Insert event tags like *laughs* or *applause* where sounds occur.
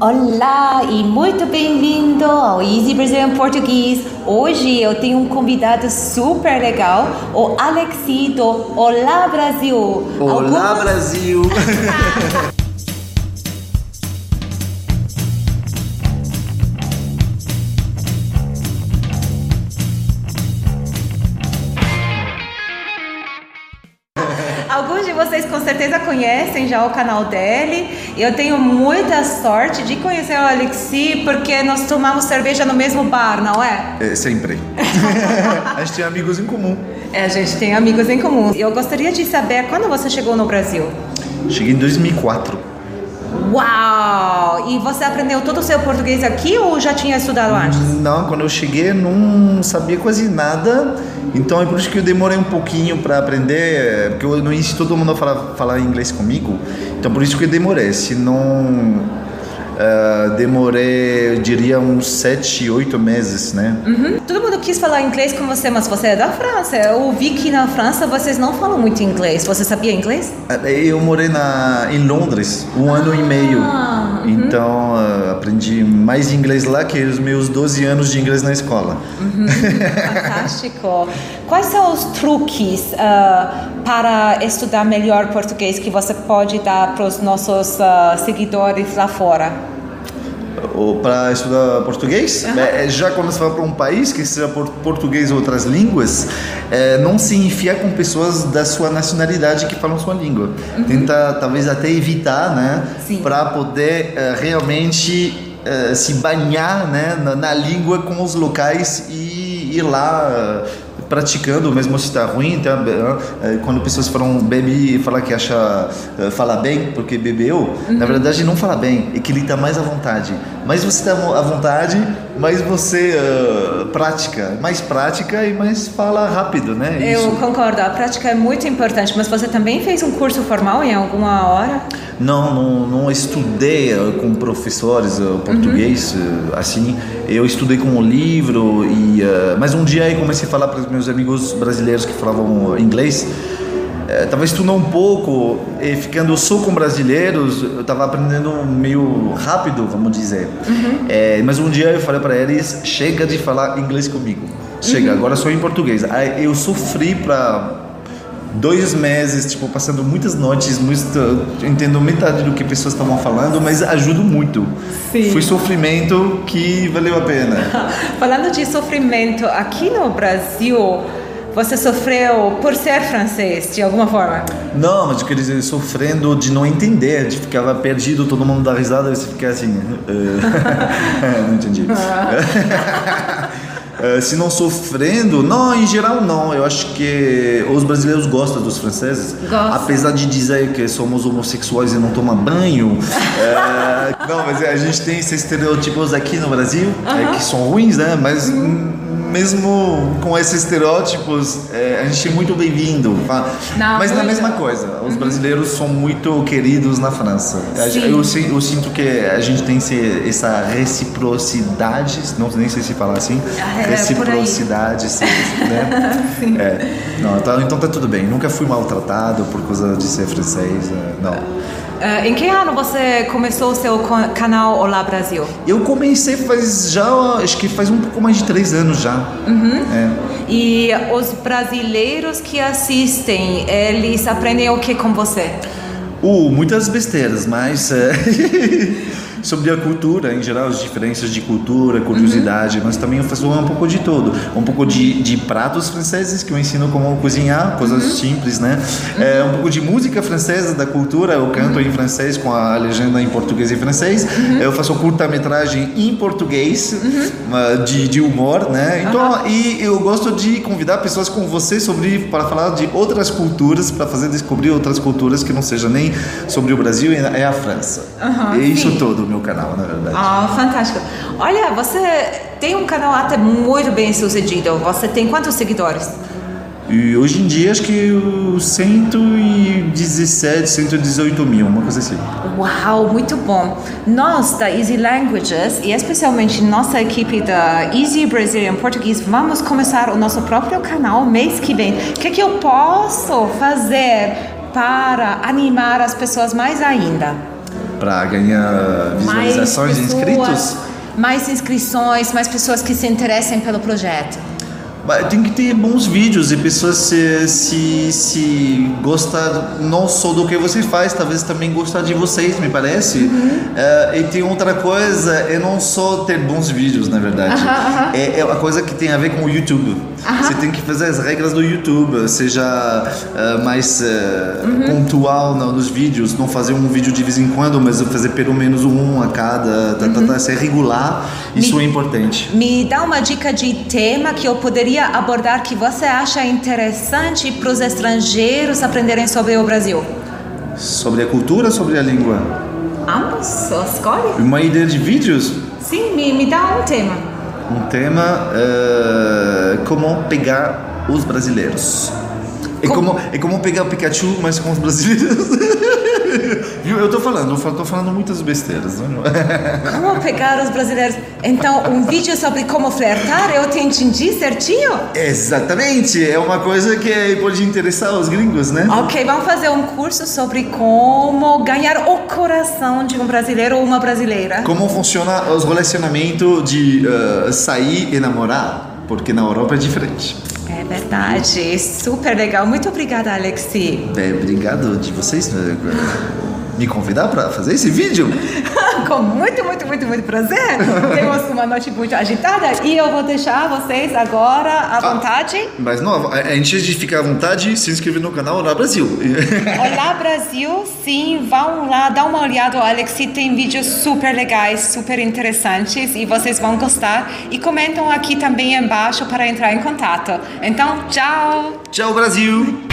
Olá e muito bem-vindo ao Easy Brazilian Português. Hoje eu tenho um convidado super legal, o Alexi do Olá Brasil. Olá Algumas... Brasil! *laughs* conhecem já o canal dele. Eu tenho muita sorte de conhecer o Alexi porque nós tomamos cerveja no mesmo bar, não é? É, sempre. *laughs* a gente tem amigos em comum. É, a gente tem amigos em comum. Eu gostaria de saber quando você chegou no Brasil? Cheguei em 2004. Uau! E você aprendeu todo o seu português aqui ou já tinha estudado antes? Não, quando eu cheguei não sabia quase nada. Então é por isso que eu demorei um pouquinho para aprender, porque no início todo mundo fala falar inglês comigo. Então por isso que eu demorei. Se não Uh, demorei, eu diria, uns sete, oito meses, né? Uhum. Todo mundo quis falar inglês com você, mas você é da França. Eu ouvi que na França vocês não falam muito inglês. Você sabia inglês? É, eu morei na, em Londres um ah, ano e meio. Então, uh, aprendi mais inglês lá que os meus 12 anos de inglês na escola. Uhum. Fantástico. Quais são os truques uh, para estudar melhor português que você pode dar para os nossos seguidores lá fora? Para estudar português. Uhum. Já quando você vai para um país que seja português ou outras línguas, é, não se enfia com pessoas da sua nacionalidade que falam sua língua. Uhum. Tenta talvez até evitar, né, para poder realmente se banhar, né, na, na, língua com os locais e ir lá praticando, mesmo se está ruim, então, quando pessoas falam bebe e falar que acha eh, fala bem porque bebeu, uhum. na verdade não fala bem, é que ele está mais à vontade. Mais você está à vontade, mais você uh, prática, mais prática e mais fala rápido, né? Eu Isso. concordo, a prática é muito importante, mas você também fez um curso formal em alguma hora? Não, não, não estudei com professores português, uhum. assim, eu estudei com um livro, e, uh, mas um dia eu comecei a falar para os meus amigos brasileiros que falavam inglês, estava estudando um pouco e ficando só com brasileiros, eu estava aprendendo meio rápido, vamos dizer. Uhum. É, mas um dia eu falei para eles: chega de falar inglês comigo, chega, uhum. agora sou em português. Aí eu sofri para dois meses, tipo, passando muitas noites, muito, entendo metade do que pessoas estavam falando, mas ajudo muito. Sim. Foi sofrimento que valeu a pena. *laughs* Falando de sofrimento, aqui no Brasil você sofreu por ser francês, de alguma forma? Não, mas eu queria dizer, sofrendo de não entender, de ficar perdido, todo mundo dá risada e você fica assim. Uh, *laughs* *laughs* não entendi. Uh, se não sofrendo, não, em geral não. Eu acho que os brasileiros gostam dos franceses. Gosta. Apesar de dizer que somos homossexuais e não tomam banho. uh, não, mas a gente tem esses estereótipos aqui no Brasil, uh -huh. é, que são ruins, né? Mas. Uhum mesmo com esses estereótipos, é, a gente é muito bem-vindo. Mas na mesma coisa, os uhum. brasileiros são muito queridos na França. Eu, eu, sinto que a gente tem essa reciprocidade, não nem sei se falar assim, ah, é, reciprocidade, sim, né? *laughs* sim. É, não, tá, então tá tudo bem. Nunca fui maltratado por causa de ser francês, é, não. Uh, em que ano você começou o seu canal Olá Brasil? Eu comecei faz já, acho que faz um pouco mais de três anos já. Uhum. É. E os brasileiros que assistem, eles aprendem o que com você? Uh, muitas besteiras, mas... É... *laughs* sobre a cultura em geral, as diferenças de cultura, curiosidade, uhum. mas também eu faço um pouco de tudo. Um pouco de, de pratos franceses, que eu ensino como cozinhar, coisas uhum. simples, né? Uhum. É, um pouco de música francesa, da cultura, eu canto em francês com a legenda em português e francês. Uhum. Eu faço curta-metragem em português, uhum. de, de humor, né? Então, e eu gosto de convidar pessoas como você sobre, para falar de outras culturas, para fazer descobrir outras culturas que não seja nem sobre o Brasil e a França. é isso sim. tudo meu canal, na verdade. Ah, fantástico. Olha, você tem um canal até muito bem sucedido. Você tem quantos seguidores? E hoje em dia acho que 117, 118 mil, uma coisa assim. Uau, muito bom. Nós da Easy Languages e especialmente nossa equipe da Easy Brazilian Português vamos começar o nosso próprio canal mês que vem. O que, que eu posso fazer para animar as pessoas mais ainda? Para ganhar visualizações e inscritos? Mais inscrições, mais pessoas que se interessem pelo projeto. Tem que ter bons vídeos e pessoas se, se, se gostar não só do que você faz, talvez também gostar de vocês, me parece. Uhum. Uh, e tem outra coisa, é não só ter bons vídeos, na verdade. Uhum, É, é uma coisa que tem a ver com o YouTube. Você tem que fazer as regras do YouTube, seja uh, mais uh, uhum. pontual no, nos vídeos, não fazer um vídeo de vez em quando, mas fazer pelo menos um a cada, tá, tá, tá, ser regular, isso me, é importante. Me dá uma dica de tema que eu poderia abordar que você acha interessante para os estrangeiros aprenderem sobre o Brasil? Sobre a cultura, sobre a língua? Ambos, escolhe. Uma ideia de vídeos? Sim, me, me dá um tema. Um tema, uh, como pegar os brasileiros. É como, é como pegar o Pikachu, mas com os brasileiros. *laughs* Eu tô falando, eu tô falando muitas besteiras. Né? *laughs* Como pegar os brasileiros? Então, um vídeo sobre como flertar, eu te entendi certinho? Exatamente, é uma coisa que pode interessar os gringos, né? Ok, vamos fazer um curso sobre como ganhar o coração de um brasileiro ou uma brasileira. Como funciona os relacionamentos de uh, sair e namorar, porque na Europa é diferente. É verdade, super legal. Muito obrigada, Alexi. É, obrigado de vocês né? Me convidar para fazer esse vídeo. *laughs* Com muito, muito, muito, muito prazer. *laughs* Temos uma noite muito agitada e eu vou deixar vocês agora à ah, vontade. Mas não, antes de ficar à vontade, se inscrever no canal Olá Brasil. *laughs* Olá Brasil, sim, vão lá, dá uma olhada. O Alexi tem vídeos super legais, super interessantes e vocês vão gostar. E comentam aqui também embaixo para entrar em contato. Então, tchau! Tchau, Brasil!